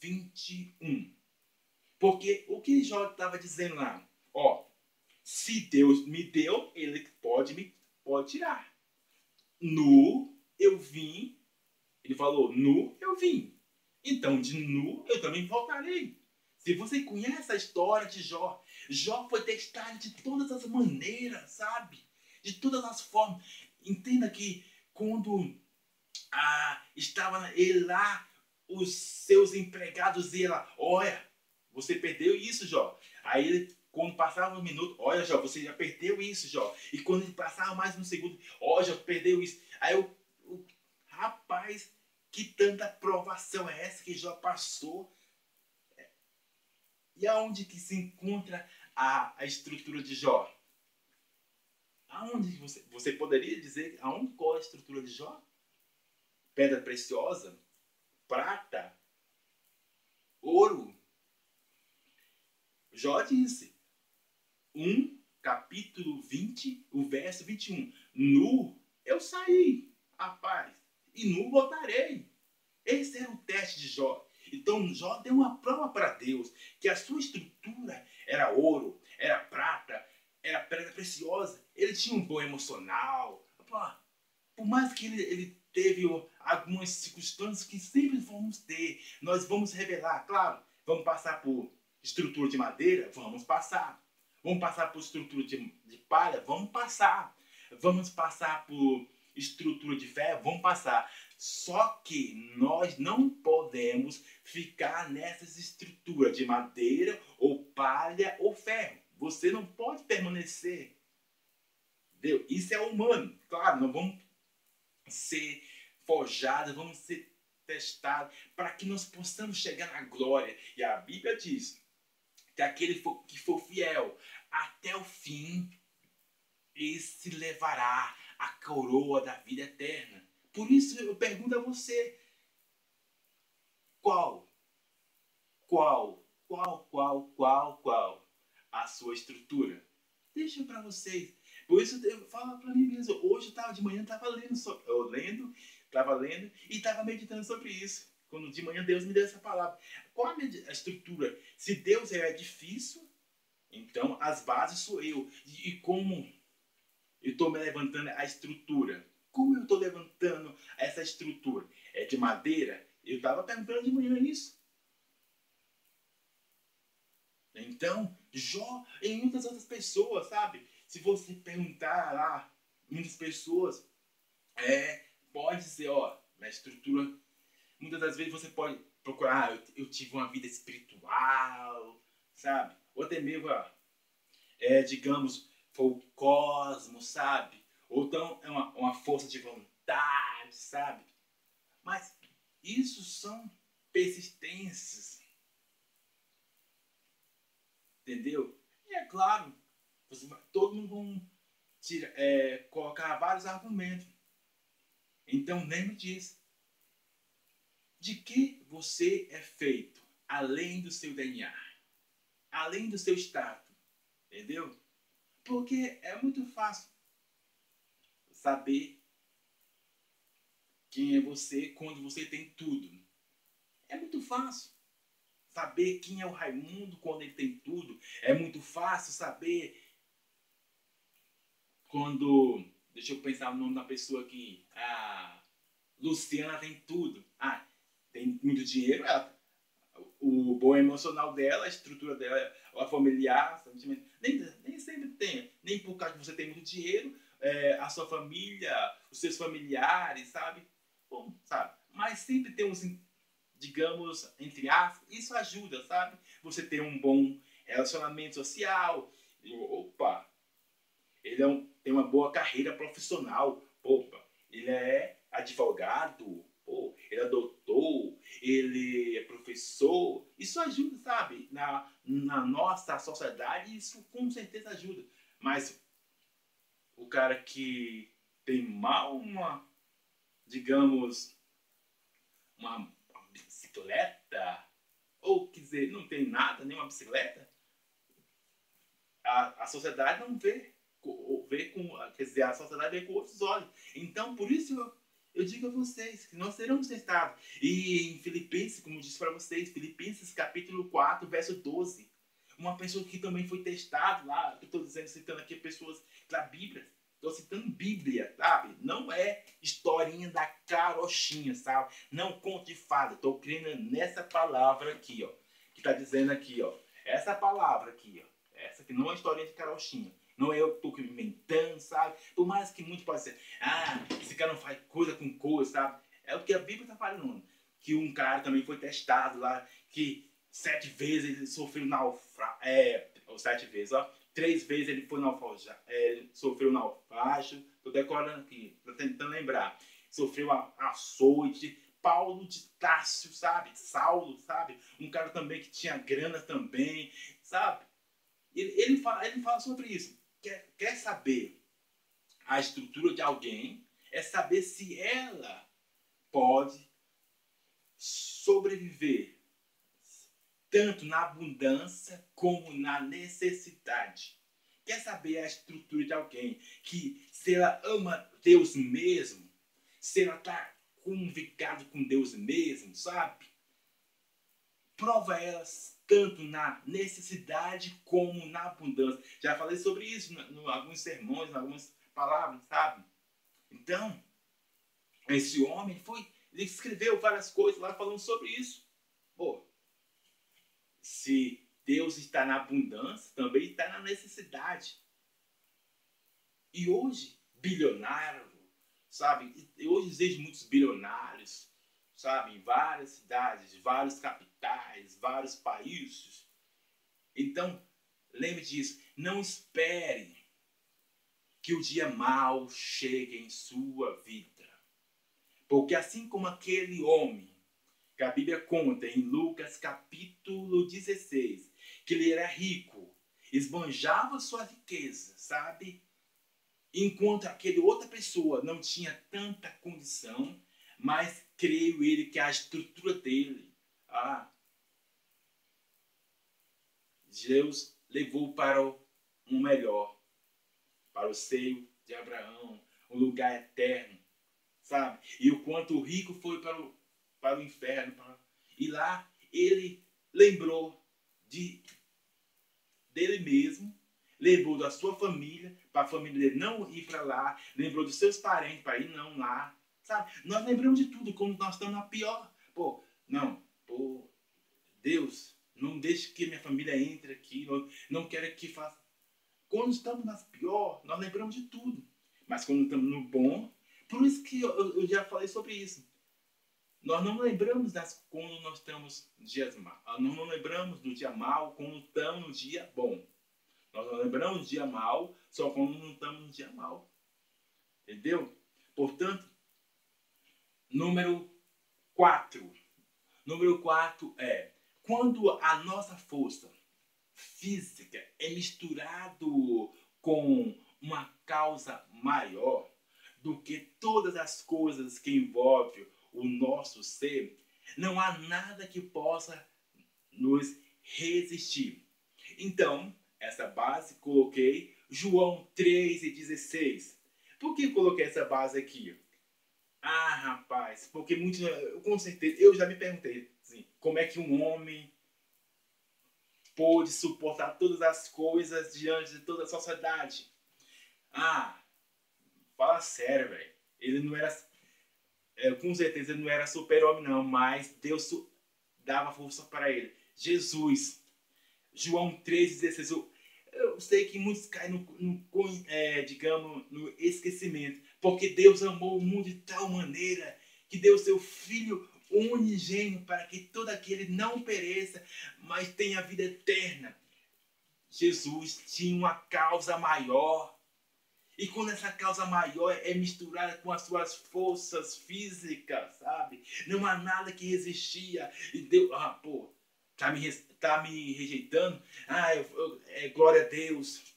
21. Porque o que Jó estava dizendo lá? Ó, se Deus me deu, ele pode me pode tirar. Nu eu vim ele falou: Nu eu vim. Então, de nu eu também voltarei. Se você conhece a história de Jó, Jó foi testado de todas as maneiras, sabe? De todas as formas. Entenda que quando ah, estava ele lá, os seus empregados iam lá, olha, você perdeu isso, Jó. Aí ele, quando passava um minuto, olha, Jó, você já perdeu isso, Jó. E quando passava mais um segundo, olha, Jó, perdeu isso. Aí o, o rapaz que tanta provação é essa que Jó passou? E aonde que se encontra a, a estrutura de Jó? Aonde você, você poderia dizer aonde qual é a estrutura de Jó? Pedra preciosa? Prata? Ouro? Jó disse, 1 capítulo 20, o verso 21. Nu eu saí, rapaz e nu voltarei. Esse era o teste de Jó. Então Jó deu uma prova para Deus que a sua estrutura era ouro, era prata, era pedra preciosa. Ele tinha um bom emocional. Por mais que ele, ele teve algumas circunstâncias que sempre vamos ter, nós vamos revelar, claro, vamos passar por estrutura de madeira, vamos passar. Vamos passar por estrutura de, de palha, vamos passar. Vamos passar por estrutura de ferro, vamos passar. Só que nós não podemos ficar nessas estruturas de madeira ou palha ou ferro. Você não pode permanecer. Entendeu? Isso é humano. Claro, nós vamos ser forjados, vamos ser testados para que nós possamos chegar na glória. E a Bíblia diz que aquele que for fiel até o fim, esse levará a coroa da vida eterna. Por isso eu pergunto a você: qual, qual, qual, qual, qual, qual a sua estrutura? Deixa para vocês. Por isso eu falo para mim mesmo. Hoje eu estava de manhã, estava lendo, eu lendo, estava lendo e estava meditando sobre isso. Quando de manhã Deus me deu essa palavra. Qual a estrutura? Se Deus é difícil, então as bases sou eu. E como eu estou me levantando a estrutura? Como eu estou levantando essa estrutura? É de madeira? Eu estava perguntando de manhã isso. Então, Jó e muitas outras pessoas, sabe? Se você perguntar lá, muitas pessoas, é, pode ser, ó, na estrutura. Muitas das vezes você pode procurar, ah, eu, eu tive uma vida espiritual, sabe? Mesmo, ó, é, digamos, foi o cosmos, sabe? Ou então é uma, uma força de vontade, sabe? Mas isso são persistências. Entendeu? E é claro, você, todo mundo vai tira, é, colocar vários argumentos. Então lembre disso. De que você é feito além do seu DNA, além do seu estado, entendeu? Porque é muito fácil saber quem é você quando você tem tudo. É muito fácil saber quem é o Raimundo quando ele tem tudo. É muito fácil saber quando. Deixa eu pensar o nome da pessoa aqui. A Luciana tem tudo. Ah, tem muito dinheiro. Ela, o bom emocional dela, a estrutura dela, a familiar, nem, nem sempre tem. Nem por causa que você tem muito dinheiro, é, a sua família, os seus familiares, sabe? Bom, sabe? Mas sempre tem uns, digamos, entre aspas, isso ajuda, sabe? Você ter um bom relacionamento social. Opa! Ele é um, tem uma boa carreira profissional. Opa! Ele é advogado. Pô, ele é doutor, ele é professor. Isso ajuda, sabe? Na, na nossa sociedade, isso com certeza ajuda. Mas o cara que tem mal uma, digamos, uma, bicicleta, ou quer dizer, não tem nada, nem uma bicicleta, a, a sociedade não vê, vê com, quer dizer, a sociedade vê com outros olhos. Então, por isso eu digo a vocês que nós seremos testados. E em Filipenses, como eu disse para vocês, Filipenses capítulo 4, verso 12. Uma pessoa que também foi testada lá, eu estou dizendo, citando aqui pessoas da Bíblia. Estou citando Bíblia, sabe? Não é historinha da carochinha, sabe? Não conte de fada. Estou crendo nessa palavra aqui, ó. Que está dizendo aqui, ó. Essa palavra aqui, ó. Essa que não é historinha de carochinha. Não é eu que estou inventando, sabe? Por mais que muitos possam dizer, ah, esse cara não faz coisa com coisa, sabe? É o que a Bíblia está falando. Que um cara também foi testado lá, que sete vezes ele sofreu naufrágio. É, ou sete vezes, ó. Três vezes ele foi naufrágio, é, sofreu naufrágio. Estou decorando aqui, estou tentando lembrar. Sofreu açoite. Paulo de Tássio, sabe? Saulo, sabe? Um cara também que tinha grana também, sabe? Ele, ele, fala, ele fala sobre isso quer, quer saber a estrutura de alguém, é saber se ela pode sobreviver tanto na abundância como na necessidade. Quer saber a estrutura de alguém que se ela ama Deus mesmo, se ela está convicada com Deus mesmo, sabe? prova elas tanto na necessidade como na abundância. Já falei sobre isso em alguns sermões, em algumas palavras, sabe? Então, esse homem foi, ele escreveu várias coisas lá falando sobre isso. Pô, se Deus está na abundância, também está na necessidade. E hoje, bilionário, sabe? Hoje existem muitos bilionários, sabe? Em várias cidades, vários capitais, vários países. Então, lembre disso. Não espere que o dia mal chegue em sua vida. Porque assim como aquele homem, que a Bíblia conta em Lucas capítulo 16, que ele era rico, esbanjava sua riqueza, sabe? Enquanto aquele outra pessoa não tinha tanta condição, mas creio ele que a estrutura dele, ah, Deus levou para o um melhor, para o seio de Abraão, um lugar eterno, sabe? E o quanto o rico foi para o, para o inferno, para, e lá ele lembrou de dele mesmo, lembrou da sua família, para a família dele não ir para lá, lembrou dos seus parentes para ir não lá, sabe? Nós lembramos de tudo, quando nós estamos na pior. Pô, não, pô, Deus, não deixe que minha família entre aqui, não, não quero que faça. Quando estamos nas pior, nós lembramos de tudo. Mas quando estamos no bom, por isso que eu, eu já falei sobre isso. Nós não lembramos das quando nós estamos dias maus. Nós não lembramos do dia mal quando estamos no dia bom. Nós não lembramos do dia mal só quando não estamos no dia mal. Entendeu? Portanto, número 4. Número 4 é quando a nossa força física é misturado com uma causa maior, do que todas as coisas que envolvem o nosso ser, não há nada que possa nos resistir. Então, essa base coloquei João 3 e 16. Por que coloquei essa base aqui? Ah, rapaz, porque muitos, com certeza, eu já me perguntei assim, como é que um homem pôde suportar todas as coisas diante de toda a sociedade. Ah, Fala sério, velho. Ele não era. É, com certeza ele não era super-homem, não, mas Deus dava força para ele. Jesus, João 3,16. Eu, eu sei que muitos caem no, no é, digamos, no esquecimento, porque Deus amou o mundo de tal maneira que deu seu Filho unigênio para que todo aquele não pereça, mas tenha vida eterna. Jesus tinha uma causa maior e quando essa causa maior é misturada com as suas forças físicas, sabe? Não há nada que resistia. E Deus, ah, pô, tá me, tá me rejeitando? Ah, eu, eu, é glória a Deus.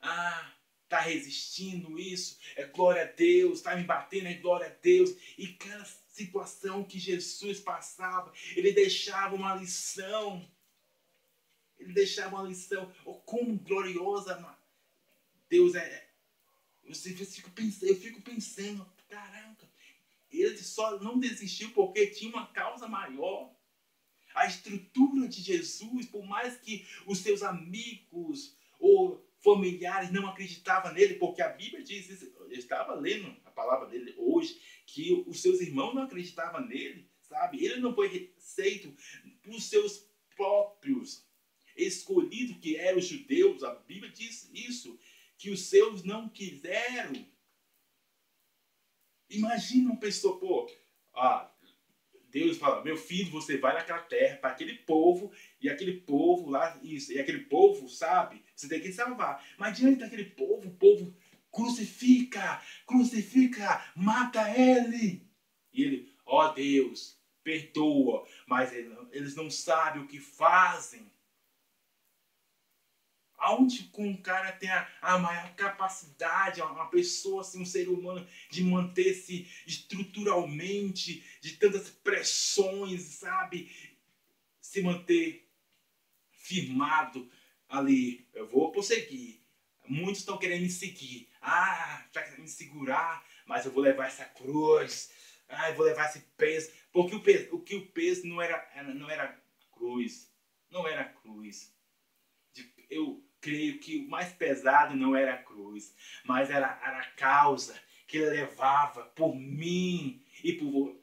Ah, tá resistindo isso? É glória a Deus. Tá me batendo? É glória a Deus. E cada situação que Jesus passava, ele deixava uma lição. Ele deixava uma lição. Oh, como gloriosa Deus é, você fica pensando, eu fico pensando, caraca, ele só não desistiu porque tinha uma causa maior. A estrutura de Jesus, por mais que os seus amigos ou familiares não acreditavam nele, porque a Bíblia diz isso, eu estava lendo a palavra dele hoje, que os seus irmãos não acreditavam nele, sabe? Ele não foi aceito por seus próprios escolhidos, que eram os judeus, a Bíblia diz isso que os seus não quiseram. Imagina uma pessoa, pô, ah, Deus fala, meu filho, você vai naquela terra para aquele povo, e aquele povo lá, isso, e aquele povo, sabe? Você tem que salvar. Mas diante daquele povo, o povo crucifica, crucifica, mata ele. E ele, ó oh, Deus, perdoa, mas eles não sabem o que fazem. Aonde um cara tem a, a maior capacidade, uma pessoa, assim, um ser humano, de manter-se estruturalmente, de tantas pressões, sabe? Se manter firmado ali. Eu vou prosseguir. Muitos estão querendo me seguir. Ah, está querendo me segurar, mas eu vou levar essa cruz. Ah, eu vou levar esse peso. Porque o peso, o que o peso não era, não era cruz. Não era cruz. Eu creio que o mais pesado não era a cruz, mas era, era a causa que levava por mim e por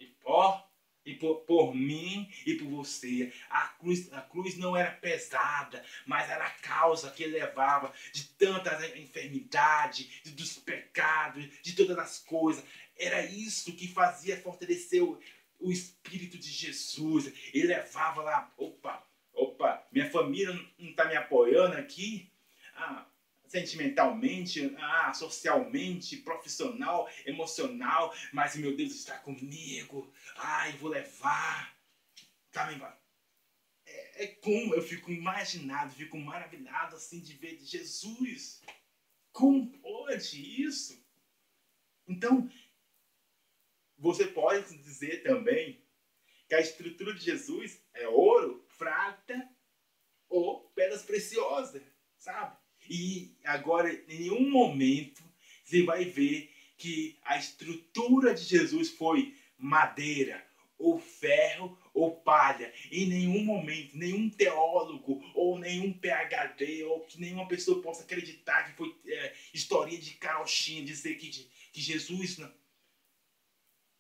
e por, por mim e por você. A cruz, a cruz não era pesada, mas era a causa que levava de tantas enfermidades, de, dos pecados, de todas as coisas. Era isso que fazia fortalecer o, o Espírito de Jesus. Ele levava lá, opa, opa, minha família não está me apoiando aqui. Ah, sentimentalmente, ah, socialmente, profissional, emocional, mas meu Deus está comigo. Ai, vou levar. Tá, é, é como eu fico imaginado, fico maravilhado assim de ver de Jesus. Como pode isso? Então, você pode dizer também que a estrutura de Jesus é ouro, prata ou pedras preciosas, sabe? E agora, em nenhum momento, você vai ver que a estrutura de Jesus foi madeira, ou ferro, ou palha. Em nenhum momento, nenhum teólogo, ou nenhum PhD, ou que nenhuma pessoa possa acreditar que foi é, historinha de carochinha, dizer que, que Jesus. Não.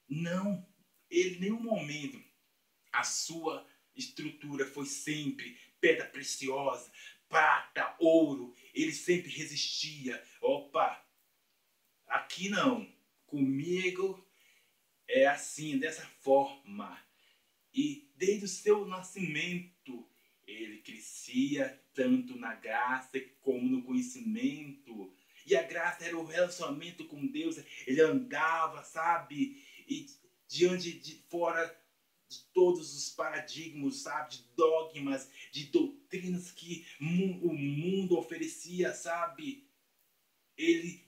não, ele em nenhum momento, a sua estrutura foi sempre pedra preciosa, prata, ouro, ele sempre resistia. Opa, aqui não, comigo é assim, dessa forma. E desde o seu nascimento, ele crescia tanto na graça como no conhecimento. E a graça era o relacionamento com Deus. Ele andava, sabe? E diante de fora de todos os paradigmas, sabe, de dogmas, de doutrinas que o mundo oferecia, sabe? Ele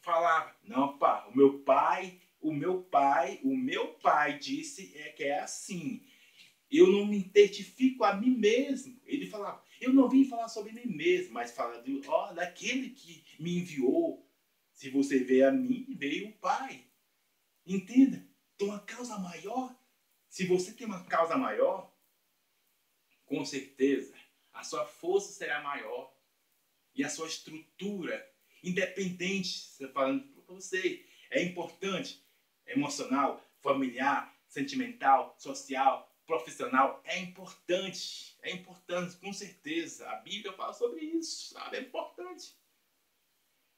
falava: "Não, pá, o meu pai, o meu pai, o meu pai disse é que é assim. Eu não me identifico a mim mesmo." Ele falava: "Eu não vim falar sobre mim mesmo, mas fala de, ó, daquele que me enviou. Se você vê a mim, veio o Pai." Entenda? Então a causa maior se você tem uma causa maior, com certeza a sua força será maior e a sua estrutura, independente, falando para você, é importante, emocional, familiar, sentimental, social, profissional, é importante, é importante, com certeza. A Bíblia fala sobre isso, sabe? É importante.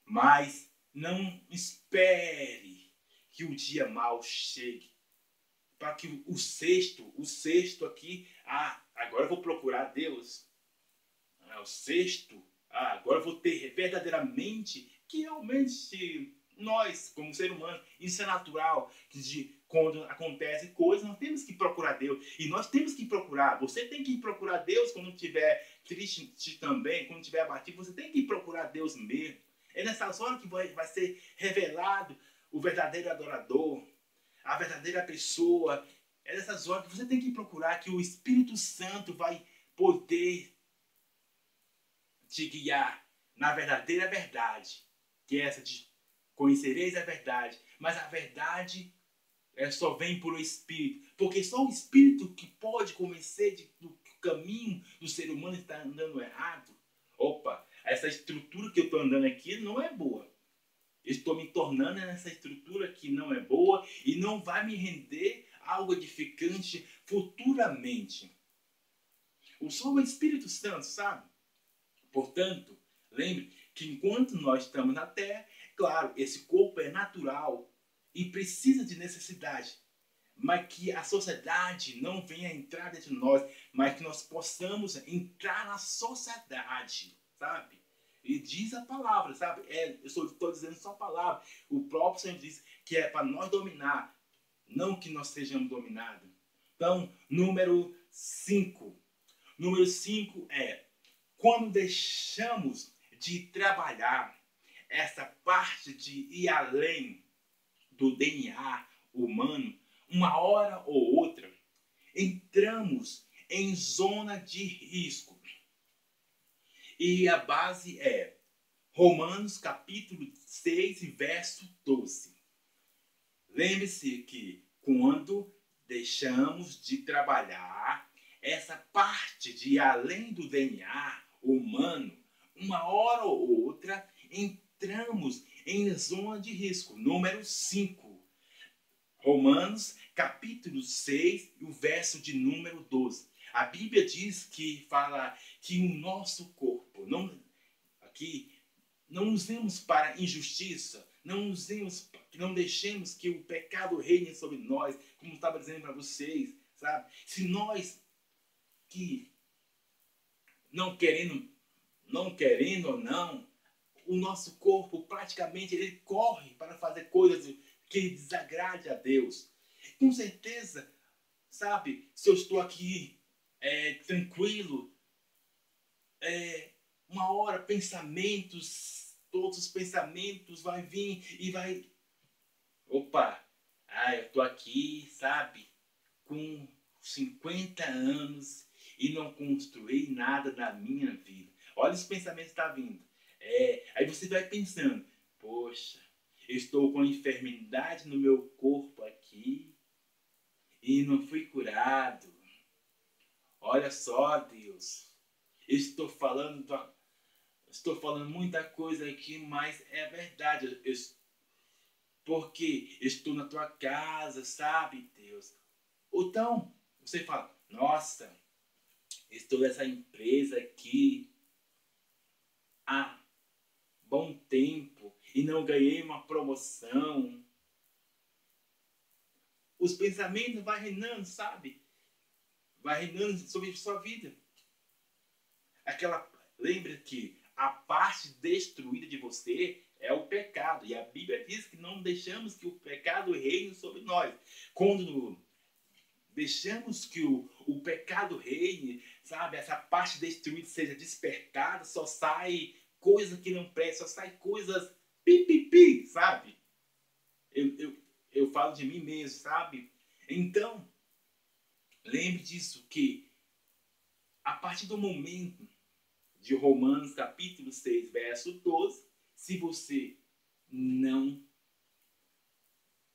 Mas não espere que o dia mal chegue para que o sexto, o sexto aqui, ah, agora eu vou procurar Deus. Ah, o sexto, ah, agora eu vou ter verdadeiramente, que realmente nós, como ser humano, isso é natural, que de, quando acontece coisas, nós temos que procurar Deus. E nós temos que procurar. Você tem que procurar Deus quando estiver triste também, quando estiver abatido, você tem que procurar Deus mesmo. É nessas horas que vai, vai ser revelado o verdadeiro adorador, a verdadeira pessoa. É nessas horas que você tem que procurar que o Espírito Santo vai poder te guiar na verdadeira verdade, que é essa de conhecereis a verdade, mas a verdade é, só vem por o Espírito, porque só o Espírito que pode convencer de, do caminho do ser humano está andando errado. Opa, essa estrutura que eu estou andando aqui não é boa estou me tornando nessa estrutura que não é boa e não vai me render algo edificante futuramente. O só o Espírito Santo, sabe? Portanto, lembre que enquanto nós estamos na terra, claro, esse corpo é natural e precisa de necessidade, mas que a sociedade não venha entrar dentro de nós, mas que nós possamos entrar na sociedade, sabe? E diz a palavra, sabe? É, eu estou dizendo só a palavra. O próprio Senhor diz que é para nós dominar, não que nós sejamos dominados. Então, número 5. Número 5 é quando deixamos de trabalhar essa parte de ir além do DNA humano, uma hora ou outra, entramos em zona de risco e a base é Romanos capítulo 6, verso 12. Lembre-se que quando deixamos de trabalhar essa parte de além do DNA humano, uma hora ou outra entramos em zona de risco. Número 5. Romanos, capítulo 6, o verso de número 12. A Bíblia diz que fala que o nosso corpo, não, aqui, não usemos para injustiça, não usemos, não deixemos que o pecado reine sobre nós, como estava dizendo para vocês, sabe? Se nós que não querendo, não querendo ou não, o nosso corpo praticamente ele corre para fazer coisas que desagrade a Deus. Com certeza, sabe, se eu estou aqui é, tranquilo, é, uma hora pensamentos, todos os pensamentos vai vir e vai, opa, ah, eu estou aqui, sabe, com 50 anos e não construí nada na minha vida. Olha os pensamentos que tá vindo. É, aí você vai pensando, poxa, estou com enfermidade no meu corpo aqui e não fui curado. Olha só, Deus, estou falando, estou falando muita coisa aqui, mas é verdade. Eu, porque estou na tua casa, sabe, Deus? Então, você fala, nossa, estou nessa empresa aqui há bom tempo e não ganhei uma promoção. Os pensamentos vão reinando, sabe? Vai reinando sobre sua vida. Aquela, lembra que a parte destruída de você é o pecado. E a Bíblia diz que não deixamos que o pecado reine sobre nós. Quando deixamos que o, o pecado reine, sabe? Essa parte destruída seja despertada, só sai coisa que não presta, só sai coisas pipipi, sabe? Eu, eu, eu falo de mim mesmo, sabe? Então, lembre disso, que a partir do momento de Romanos capítulo 6, verso 12, se você não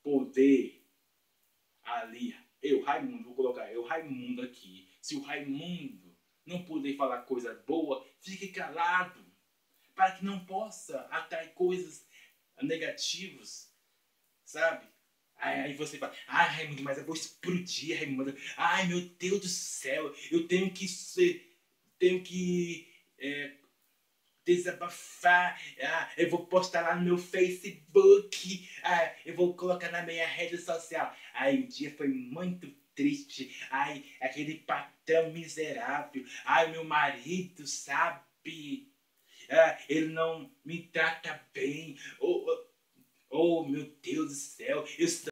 poder ali, eu, Raimundo, vou colocar eu, Raimundo aqui, se o Raimundo não puder falar coisa boa, fique calado para que não possa atrair coisas negativas, sabe? Aí, aí você fala, ai Raimundo, mas eu vou explodir, Raimundo. Ai meu Deus do céu, eu tenho que ser, tenho que é, desabafar, ah, eu vou postar lá no meu Facebook, ah, eu vou colocar na minha rede social. Ai, o dia foi muito triste. Ai, aquele patrão miserável. Ai, meu marido, sabe? ah, ele não me trata bem. Oh, oh, oh meu Deus do céu, eu